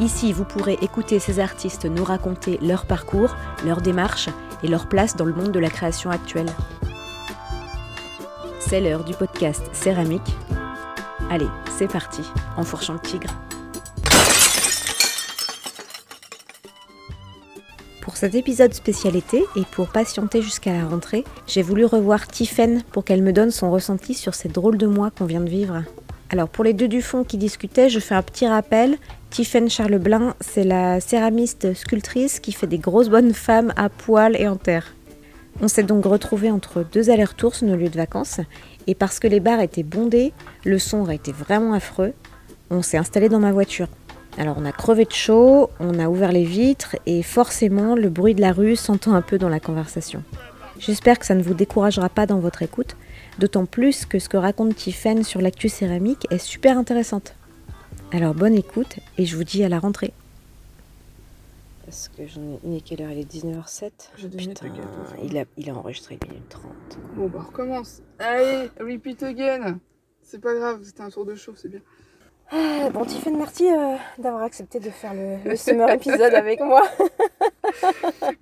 Ici, vous pourrez écouter ces artistes nous raconter leur parcours, leur démarche et leur place dans le monde de la création actuelle. C'est l'heure du podcast Céramique. Allez, c'est parti, en fourchant le tigre. Pour cet épisode spécialité et pour patienter jusqu'à la rentrée, j'ai voulu revoir Tiffen pour qu'elle me donne son ressenti sur ces drôles de mois qu'on vient de vivre. Alors pour les deux du fond qui discutaient, je fais un petit rappel. Tiffen Charleblin, c'est la céramiste sculptrice qui fait des grosses bonnes femmes à poil et en terre. On s'est donc retrouvés entre deux allers-retours sur nos lieux de vacances, et parce que les bars étaient bondés, le son aurait été vraiment affreux, on s'est installé dans ma voiture. Alors on a crevé de chaud, on a ouvert les vitres, et forcément le bruit de la rue s'entend un peu dans la conversation. J'espère que ça ne vous découragera pas dans votre écoute, D'autant plus que ce que raconte Tiffen sur l'actu céramique est super intéressante. Alors bonne écoute et je vous dis à la rentrée. Parce que j'en ai. Il est quelle heure? Il est 19h07 Je Putain, il a, il a enregistré 1 minute 30. Bon bah on recommence. Allez, repeat again. C'est pas grave, c'était un tour de chaud, c'est bien. Ah, bon, Tiffen, merci euh, d'avoir accepté de faire le, le summer épisode avec moi.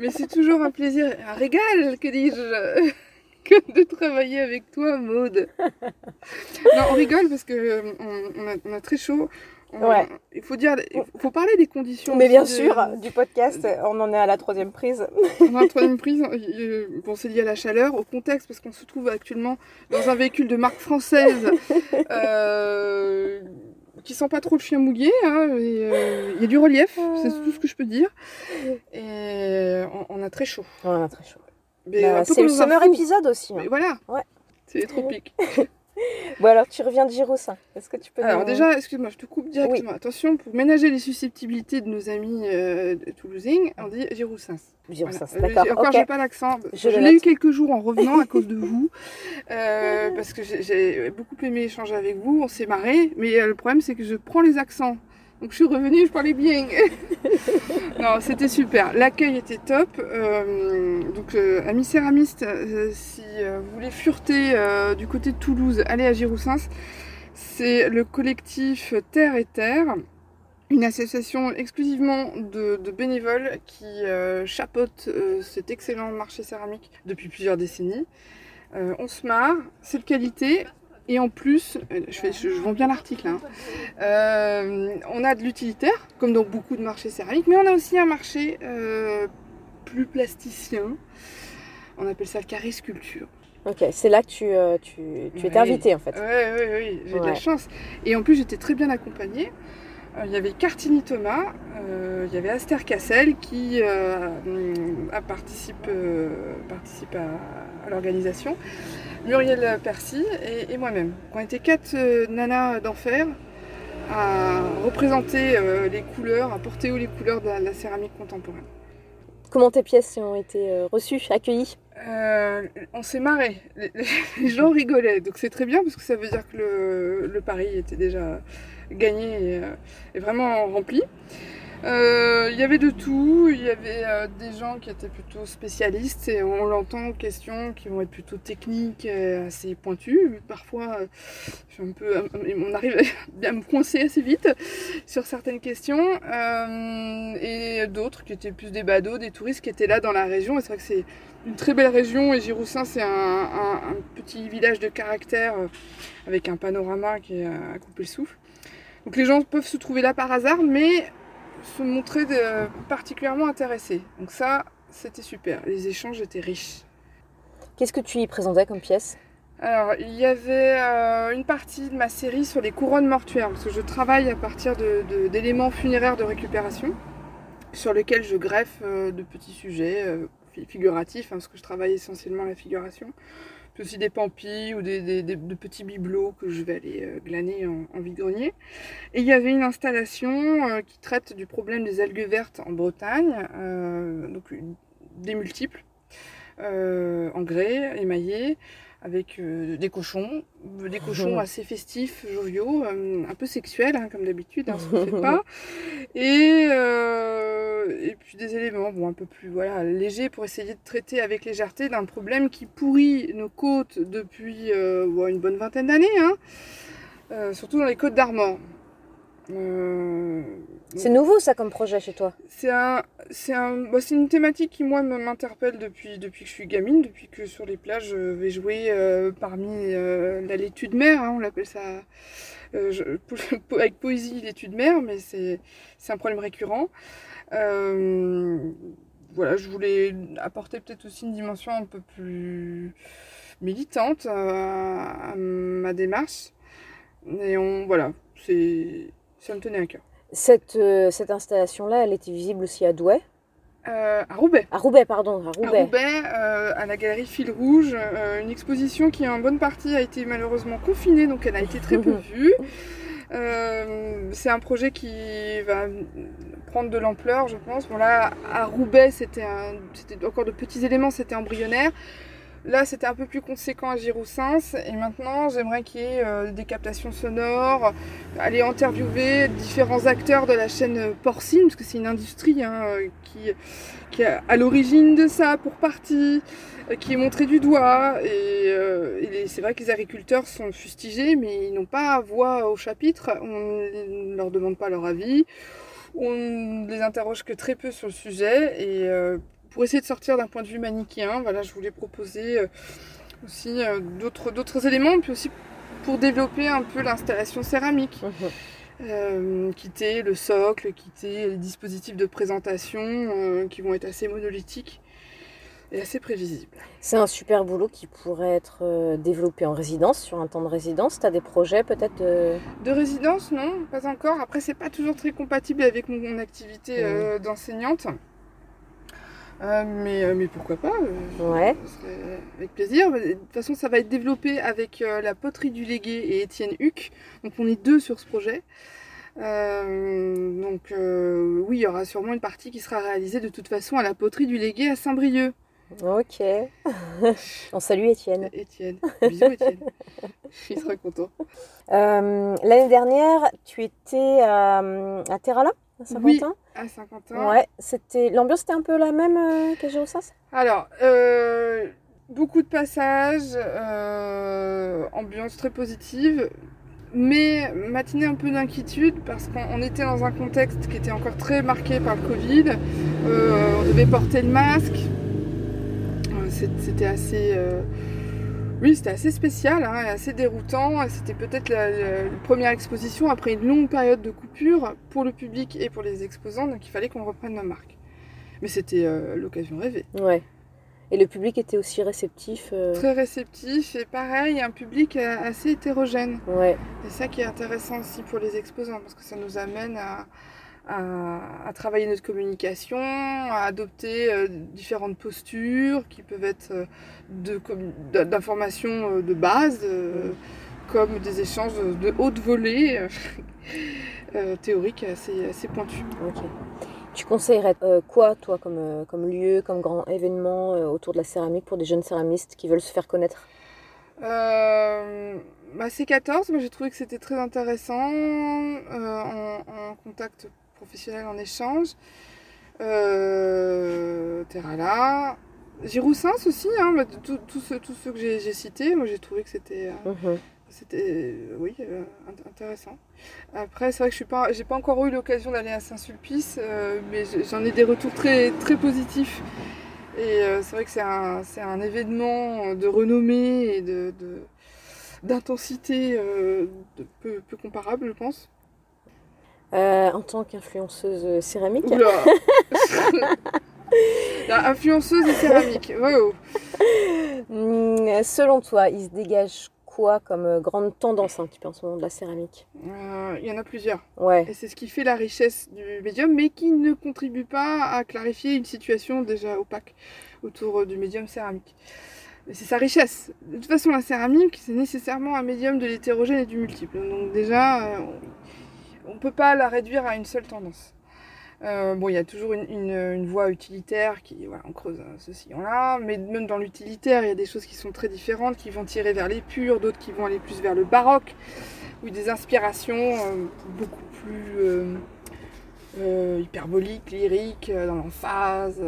Mais c'est toujours un plaisir, un régal, que dis-je? De travailler avec toi, Maude. non, on rigole parce que euh, on, a, très chaud. ouais. Il faut dire, il faut parler des conditions. Mais bien sûr, du podcast, on en est à la troisième prise. on a la troisième prise. Bon, c'est lié à la chaleur, au contexte, parce qu'on se trouve actuellement dans un véhicule de marque française. euh, qui sent pas trop le chien mouillé. Hein, euh, il y a du relief, c'est tout ce que je peux dire. Et on, a très chaud. On a très chaud. Bah, c'est le summer épisode aussi. Hein. voilà. Ouais. C'est les tropiques. bon alors tu reviens de Giroussin. Est-ce que tu peux Alors déjà, excuse-moi, je te coupe directement. Attention, pour ménager les susceptibilités de nos amis euh, toulousains, on dit Giroussins. Giroussins, d'accord. Encore, j'ai pas l'accent. Je, l'ai eu quelques jours en revenant à cause de vous, euh, parce que j'ai beaucoup aimé échanger avec vous. On s'est marré, mais euh, le problème c'est que je prends les accents donc je suis revenue, je parlais bien. non, c'était super. L'accueil était top. Euh, donc, euh, amis céramistes, euh, si vous voulez fureter du côté de Toulouse, allez à Giroussins. C'est le collectif Terre et Terre, une association exclusivement de, de bénévoles qui chapeaute cet excellent marché céramique depuis plusieurs décennies. on se marre, c'est de qualité, et en plus, euh, je, je, vends bien l'article, hein. euh, on a de l'utilitaire, comme dans beaucoup de marchés céramiques, mais on a aussi un marché euh, plus plasticien. On appelle ça le carré sculpture. Ok, c'est là que tu, tu, tu es invité en fait. Oui, oui, oui, j'ai de la chance. Et en plus, j'étais très bien accompagnée. Il y avait Cartini Thomas, il y avait Aster Cassel qui a participe, participe à l'organisation. Muriel Percy et, moi-même. On était quatre euh, nanas d'enfer à représenter euh, les couleurs, à porter haut les couleurs de la, céramique contemporaine. Comment tes pièces ont été euh, reçues, accueillies? On s'est marré, les, gens rigolaient, donc c'est très bien parce que ça veut dire que le, pari était déjà gagné et vraiment rempli. Euh, il y avait de tout, il y avait euh, des gens qui étaient plutôt spécialistes et on l'entend questions qui vont être plutôt techniques, et assez pointues. Parfois, euh, un peu, on arrive à me coincer assez vite sur certaines questions et d'autres qui étaient plus des badauds, des touristes qui étaient là dans la région. C'est vrai que c'est une très belle région et Giroussin c'est un, petit village de caractère avec un panorama qui est à couper le souffle. Donc les gens peuvent se trouver là par hasard, mais se montrer particulièrement intéressés. Donc ça, c'était super. Les échanges étaient riches. Qu'est-ce que tu y présentais comme pièce? Alors, il y avait euh, une partie de ma série sur les couronnes mortuaires, parce que je travaille à partir d'éléments funéraires de récupération, sur lesquels je greffe euh, de petits sujets euh, figuratifs, hein, parce que je travaille essentiellement la figuration, aussi des pampis ou des, de petits bibelots que je vais aller glaner en, en. Et il y avait une installation qui traite du problème des algues vertes en Bretagne, donc des multiples, en grès, émaillés avec euh, des cochons, des cochons assez festifs, joviaux, euh, un peu sexuels hein, comme d'habitude, hein, ce qu'on fait pas, et, euh, et puis des éléments bon, un peu plus voilà, légers pour essayer de traiter avec légèreté d'un problème qui pourrit nos côtes depuis une bonne vingtaine d'années, hein, surtout dans les côtes d'Armor. Euh, c'est nouveau ça comme projet chez toi? C'est un, c'est un, bah, c'est une thématique qui moi m'interpelle depuis depuis que je suis gamine, depuis que sur les plages je vais jouer euh, parmi euh, la laitue de mer, hein, on l'appelle ça avec poésie laitue de mer, mais c'est c'est un problème récurrent. voilà, je voulais apporter peut-être aussi une dimension un peu plus militante à, à ma démarche. Et on voilà, c'est ça me tenait à cœur. Cette, euh, cette installation-là, elle était visible aussi à Douai? Euh, à Roubaix. À Roubaix, pardon. À Roubaix, à, Roubaix, euh, à la galerie Fil Rouge. une exposition qui, en bonne partie, a été malheureusement confinée, donc elle a été très peu vue. c'est un projet qui va prendre de l'ampleur, je pense. Bon, là, à Roubaix, c'était encore de petits éléments, c'était embryonnaire. Là, c'était un peu plus conséquent à Giroussens. Et maintenant, j'aimerais qu'il y ait euh, des captations sonores, aller interviewer différents acteurs de la chaîne porcine, parce que c'est une industrie hein, qui, qui est à l'origine de ça, pour partie, euh, qui est montrée du doigt. Et, euh, c'est vrai que les agriculteurs sont fustigés, mais ils n'ont pas voix au chapitre. On ne leur demande pas leur avis. On ne les interroge que très peu sur le sujet. Et pour essayer de sortir d'un point de vue manichéen, voilà, je voulais proposer euh, aussi euh, d'autres, d'autres éléments, puis aussi pour développer un peu l'installation céramique. Euh, quitter le socle, quitter les dispositifs de présentation qui vont être assez monolithiques et assez prévisibles. C'est un super boulot qui pourrait être développé en résidence, sur un temps de résidence. Tu as des projets peut-être de... de... résidence Non, pas encore. Après, c'est pas toujours très compatible avec mon, activité mhm. d'enseignante. Euh, mais, euh, mais pourquoi pas euh, Ouais. Avec plaisir. De toute façon, ça va être développé avec la poterie du Légué et Étienne Huc. Donc on est deux sur ce projet. donc oui, il y aura sûrement une partie qui sera réalisée de toute façon à la poterie du Légué à Saint-Brieuc. Ok. on salue Étienne. Étienne. Bisous Étienne. Il sera content. L'année dernière, tu étais à, à Terrala à Saint-Quentin à Saint-Quentin. Ouais, c'était l'ambiance était un peu la même euh, qu'à Alors, euh, beaucoup de passages, euh, ambiance très positive, mais matinée un peu d'inquiétude parce qu'on était dans un contexte qui était encore très marqué par le Covid. on devait porter le masque. C'était assez oui, c'était assez spécial, hein, assez déroutant. C'était peut-être la, première exposition après une longue période de coupure pour le public et pour les exposants, donc il fallait qu'on reprenne nos marques. Mais c'était euh, l'occasion rêvée. Ouais. Et le public était aussi réceptif euh Très réceptif et pareil, un public euh, assez hétérogène. Ouais. C'est ça qui est intéressant aussi pour les exposants parce que ça nous amène à, à, travailler notre communication, à adopter euh, différentes postures qui peuvent être euh, d'informations euh, de, base, comme des échanges de haute volée théoriques assez, assez pointus. Tu conseillerais quoi, toi, comme, comme lieu, comme grand événement autour de la céramique pour des jeunes céramistes qui veulent se faire connaître? Bah, C14, moi j'ai trouvé que c'était très intéressant en, en, contact professionnels en échange. Euh, Terrala. Giroussens aussi, hein, tous ceux, que j'ai cités, moi j'ai trouvé que c'était euh, mhm. c'était oui, euh, intéressant. Après, c'est vrai que je n'ai pas, pas encore eu l'occasion d'aller à Saint-Sulpice, mais j'en ai des retours très, très positifs. Et c'est vrai que c'est un, un, événement de renommée et de, d'intensité peu, peu comparable, je pense. Euh, en tant qu'influenceuse céramique. influenceuse et céramique. Hmm, selon toi, il se dégage quoi comme euh, grande tendance un petit peu en ce moment de la céramique? Euh, Il y en a plusieurs. Ouais. Et c'est ce qui fait la richesse du médium, mais qui ne contribue pas à clarifier une situation déjà opaque autour du médium céramique. c'est sa richesse. De toute façon, la céramique, c'est nécessairement un médium de l'hétérogène et du multiple. Donc déjà, on ne peut pas la réduire à une seule tendance. Euh, bon, il y a toujours une, voie utilitaire qui, voilà, on creuse euh, ce sillon-là, mais même dans l'utilitaire, il y a des choses qui sont très différentes, qui vont tirer vers les purs, d'autres qui vont aller plus vers le baroque, ou des inspirations euh, beaucoup plus hyperboliques, lyriques, dans l'emphase.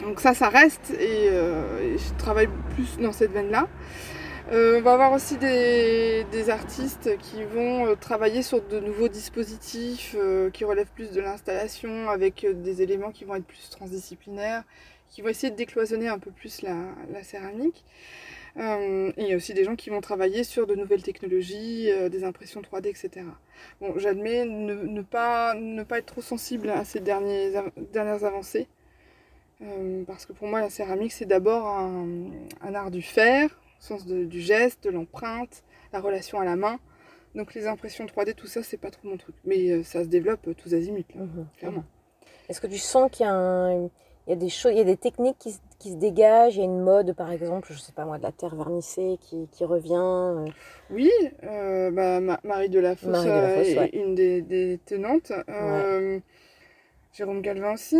Donc ça, ça reste, et je travaille plus dans cette veine-là. Euh, on va avoir aussi des, artistes qui vont euh, travailler sur de nouveaux dispositifs euh, qui relèvent plus de l'installation avec des éléments qui vont être plus transdisciplinaires, qui vont essayer de décloisonner un peu plus la, céramique. il y a aussi des gens qui vont travailler sur de nouvelles technologies, des impressions 3D, etc. Bon, j'admets ne, pas, ne pas être trop sensible à ces dernières avancées. parce que pour moi, la céramique, c'est d'abord un art du fer, sens du geste, de l'empreinte, la relation à la main. Donc les impressions 3D, tout ça, c'est pas trop mon truc. Mais euh, ça se développe euh, tous azimuts, là, mhm. clairement. Est-ce que tu sens qu'il y a, il y a des choses, il y a des techniques qui, qui, se dégagent? Il y a une mode, par exemple, je sais pas moi, de la terre vernissée qui, qui revient euh? Oui, bah, Marie de la Fosse, est une des, tenantes. Jérôme Galvin aussi.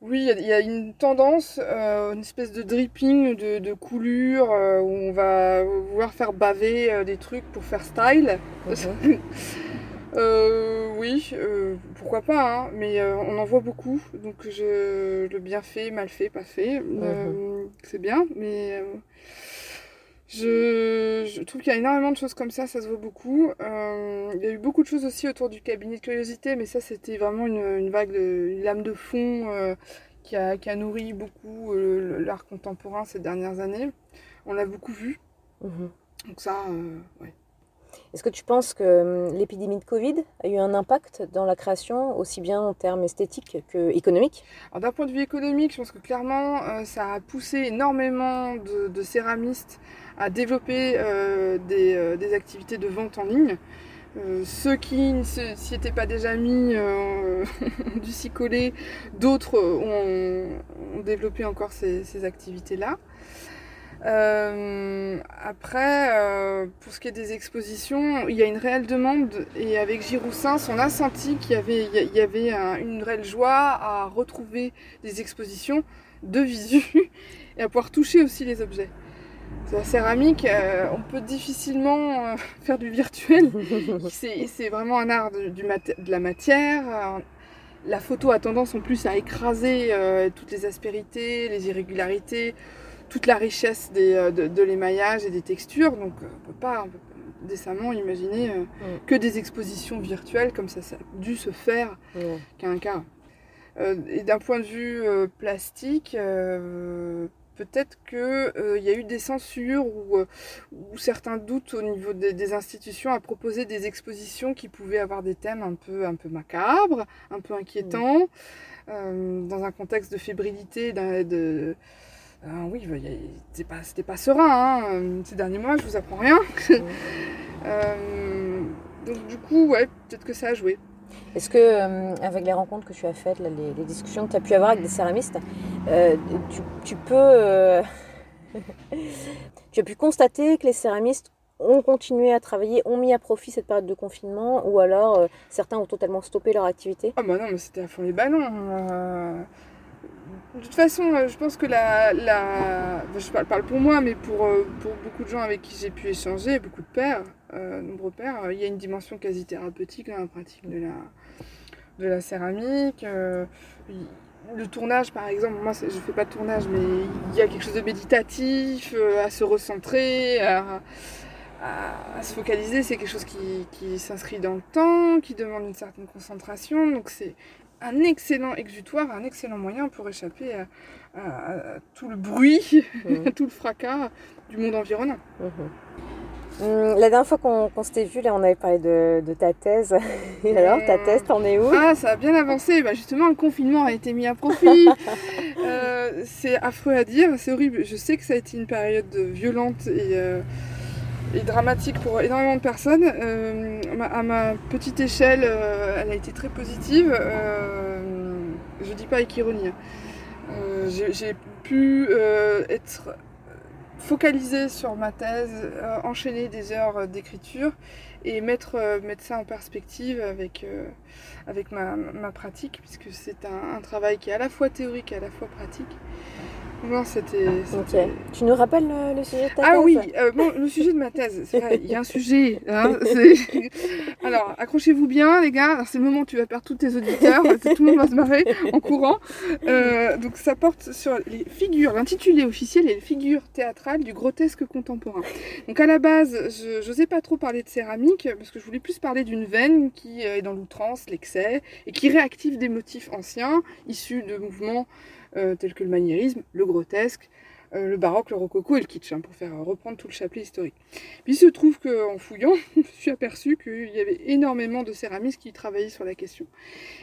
Oui, il y, a une tendance, euh, une espèce de dripping de, de coulure euh, où on va vouloir faire baver euh, des trucs pour faire style. Mhm. oui, pourquoi pas, hein, mais on en voit beaucoup. Donc je, le bien fait, mal fait, pas fait, mhm. c'est bien, mais je, trouve qu'il y a énormément de choses comme ça, ça se voit beaucoup. Euh, il y a eu beaucoup de choses aussi autour du cabinet de curiosité, mais ça c'était vraiment une, vague, de, une lame de fond euh, qui, a, qui, a, nourri beaucoup euh, l'art contemporain ces dernières années. On l'a beaucoup vu. Mhm. Donc ça, ouais. Est-ce que tu penses que hum, l'épidémie de Covid a eu un impact dans la création, aussi bien en termes esthétiques qu'économiques D'un point de vue économique, je pense que clairement, ça a poussé énormément de céramistes à développer euh, euh, des, activités de vente en ligne. Euh, ceux qui ne s'y étaient pas déjà mis ont dû s'y coller, d'autres ont, développé encore ces, activités-là. Après, pour ce qui est des expositions, il y a une réelle demande et avec Giroussens, on a senti qu'il y avait, il y avait une réelle joie à retrouver des expositions de visu et à pouvoir toucher aussi les objets. La céramique, euh, on peut difficilement euh, faire du virtuel. c'est vraiment un art de, la matière. Euh, la photo a tendance en plus à écraser toutes les aspérités, les irrégularités, toute la richesse de, l'émaillage et des textures. Donc on ne peut pas décemment imaginer que des expositions virtuelles comme ça, ça a dû se faire qu'un cas. et d'un point de vue plastique, peut-être qu'il euh, y a eu des censures ou, euh, certains doutes au niveau des, institutions à proposer des expositions qui pouvaient avoir des thèmes un peu, un peu macabres, un peu inquiétants, euh, dans un contexte de fébrilité, de, oui, bah, c'était pas, pas serein hein, ces derniers mois, je vous apprends rien. donc du coup, ouais, peut-être que ça a joué. Est-ce que, euh, avec les rencontres que tu as faites, les, discussions que tu as pu avoir avec des céramistes, euh, tu, peux. Euh, tu as pu constater que les céramistes ont continué à travailler, ont mis à profit cette période de confinement, ou alors certains ont totalement stoppé leur activité? Ah bah non, mais c'était à fond les ballons. De toute façon, je pense que la. la... je parle, pour moi, mais pour, pour beaucoup de gens avec qui j'ai pu échanger, beaucoup de pères, nombreux pères, il y a une dimension quasi thérapeutique dans la pratique de la, de la céramique. Euh, le tournage, par exemple, moi je fais pas de tournage, mais il y a quelque chose de méditatif, euh, à se recentrer, à, se focaliser. C'est quelque chose qui, s'inscrit dans le temps, qui demande une certaine concentration. Donc un excellent exutoire, un excellent moyen pour échapper à, tout le bruit, à mmh. tout le fracas du monde environnant. Mmh. Hum, la dernière fois qu'on s'était vu, là, on avait parlé de, ta thèse. Et alors, ta thèse, t'en es où? Ah, ça a bien avancé. Bah, justement, le confinement a été mis à profit. Euh, c'est affreux à dire, c'est horrible. Je sais que ça a été une période violente et, euh, dramatique pour énormément de personnes. Euh, à ma petite échelle, elle a été très positive. je dis pas avec ironie. Hein. j'ai pu être focalisée sur ma thèse, enchaîner des heures d'écriture et mettre, mettre ça en perspective avec, avec ma, pratique, puisque c'est un, travail qui est à la fois théorique et à la fois pratique. Non, c'était. Tu nous rappelles le, sujet de ta ah thèse Ah oui, euh, le sujet de ma thèse, c'est vrai, il y a un sujet. Hein, Alors, accrochez-vous bien, les gars. C'est le moment où tu vas perdre tous tes auditeurs. tout le monde va se marrer en courant. Euh, donc, ça porte sur les figures. L'intitulé officiel est les figures théâtrales du grotesque contemporain. Donc, à la base, je n'osais pas trop parler de céramique parce que je voulais plus parler d'une veine qui est dans l'outrance, l'excès et qui réactive des motifs anciens issus de mouvements euh, tels que le maniérisme, le grotesque, euh, le baroque, le rococo et le kitsch, hein, pour faire reprendre tout le chapelet historique. Puis il se trouve qu'en fouillant, je suis aperçu qu'il y avait énormément de céramistes qui travaillaient sur la question.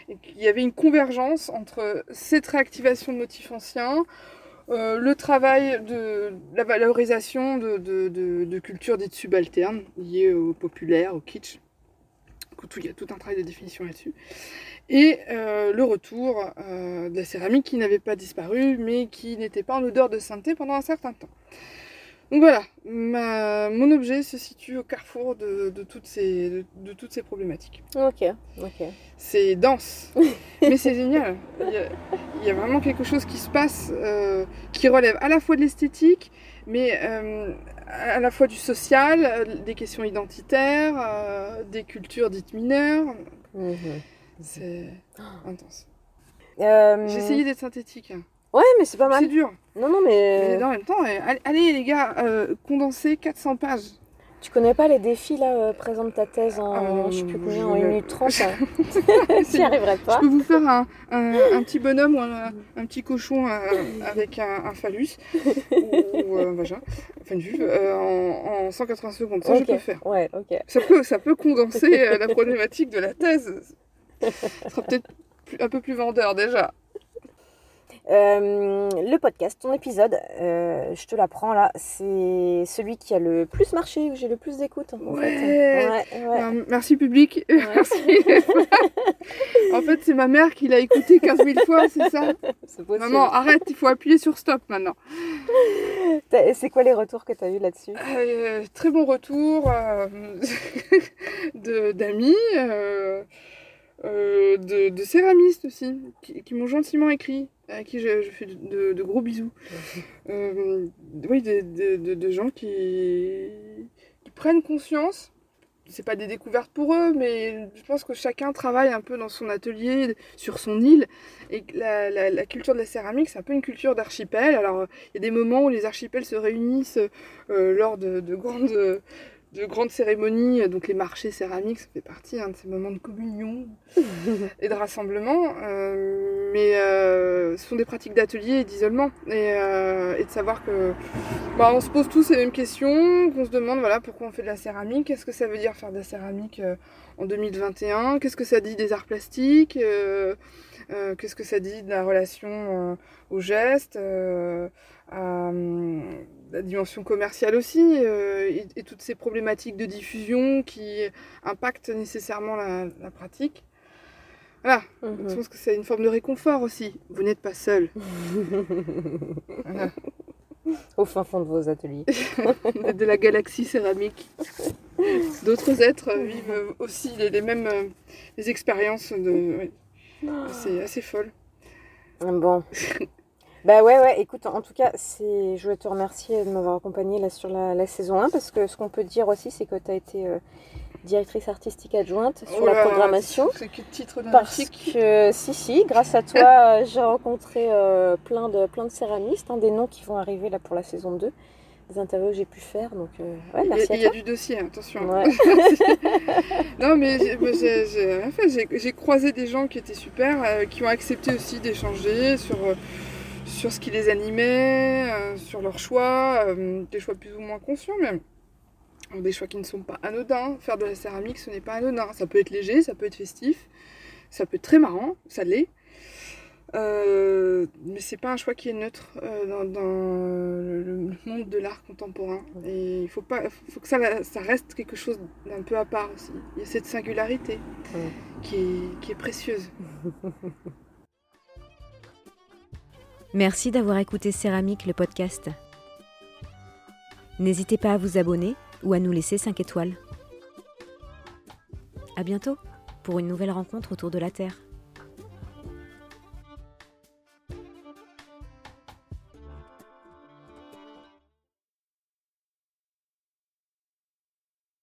Et qu'il y avait une convergence entre cette réactivation de motifs anciens, euh, le travail de la valorisation de, de cultures dites subalternes, liées au populaire, au kitsch. Il y a tout un travail de définition là-dessus et euh, le retour euh, de la céramique qui n'avait pas disparu mais qui n'était pas en odeur de sainteté pendant un certain temps. Donc voilà, mon objet se situe au carrefour de, toutes, ces, de, toutes ces problématiques. Ok, ok. C'est dense, mais c'est génial. Il y, a, vraiment quelque chose qui se passe euh, qui relève à la fois de l'esthétique, mais à la fois du social, des questions identitaires, des cultures dites mineures. Mhm. C'est intense. Euh... J'ai essayé d'être synthétique. Ouais, mais c'est pas mal. C'est dur. Non, non, mais. mais en même temps, allez, les gars, euh, condenser 400 pages. Tu connais pas les défis là euh, Présente ta thèse en, euh, je sais plus combien, en 1 minute 30 Tu n'y arriverais pas. Je peux vous faire un, un, petit bonhomme ou un, un petit cochon euh, avec un, phallus ou, un vagin, enfin une vulve, en, en, 180 secondes. Ça, je peux faire. Ouais. Ça peut, ça peut condenser la problématique de la thèse. Ça sera peut-être un peu plus vendeur déjà. Euh, le podcast, ton épisode, euh, je te l'apprends là, c'est celui qui a le plus marché, où j'ai le plus d'écoute. En ouais. Euh, merci public. Merci. en fait, c'est ma mère qui l'a écouté 15 000 fois, c'est ça? Maman, arrête, il faut appuyer sur stop maintenant. C'est quoi les retours que tu as eu là-dessus? Très bon retour d'amis. Euh, de, céramistes aussi, qui, m'ont gentiment écrit, à qui je, fais de, gros bisous. Euh, oui, de, gens qui, prennent conscience. C'est pas des découvertes pour eux, mais je pense que chacun travaille un peu dans son atelier, sur son île. Et la, culture de la céramique, c'est un peu une culture d'archipel. Alors, il y a des moments où les archipels se réunissent euh, lors de, grandes de grandes cérémonies, donc les marchés céramiques, ça fait partie hein, de ces moments de communion et de rassemblement. Euh, mais euh, ce sont des pratiques d'atelier et d'isolement. Et, euh, de savoir que bah, on se pose tous les mêmes questions, qu'on se demande voilà, pourquoi on fait de la céramique, qu'est-ce que ça veut dire faire de la céramique en 2021, qu'est-ce que ça dit des arts plastiques, qu'est-ce que ça dit de la relation au geste, à la dimension commerciale aussi, euh, et, toutes ces problématiques de diffusion qui impactent nécessairement la, pratique. Voilà, mhm. je pense que c'est une forme de réconfort aussi. Vous n'êtes pas seul. Au fin fond de vos ateliers. de la galaxie céramique. D'autres êtres vivent aussi les, mêmes euh, les expériences de. C'est assez folle. Bon. Bah ouais, ouais, écoute, en tout cas, c'est, je voulais te remercier de m'avoir accompagné là sur la, saison 1 parce que ce qu'on peut dire aussi, c'est que tu as été euh, directrice artistique adjointe sur la programmation. C'est quel titre Parce que, si, si, grâce à toi, j'ai rencontré euh, plein, de, plein de céramistes, hein, des noms qui vont arriver là pour la saison 2 des interviews que j'ai pu faire. Donc, euh, ouais, merci Il y, a du dossier, hein, attention. non, mais j'ai croisé des gens qui étaient super, qui ont accepté aussi d'échanger sur sur ce qui les animait, euh, sur leurs choix, euh, des choix plus ou moins conscients même. Des choix qui ne sont pas anodins. Faire de la céramique, ce n'est pas anodin. Ça peut être léger, ça peut être festif, ça peut être très marrant, ça l'est. Euh, mais c'est pas un choix qui est neutre dans, le, monde de l'art contemporain. Et il faut, pas, faut que ça, ça reste quelque chose d'un peu à part aussi. Il y a cette singularité qui, est, qui est précieuse. Merci d'avoir écouté Céramique, le podcast. N'hésitez pas à vous abonner ou à nous laisser 5 étoiles. À bientôt pour une nouvelle rencontre autour de la Terre.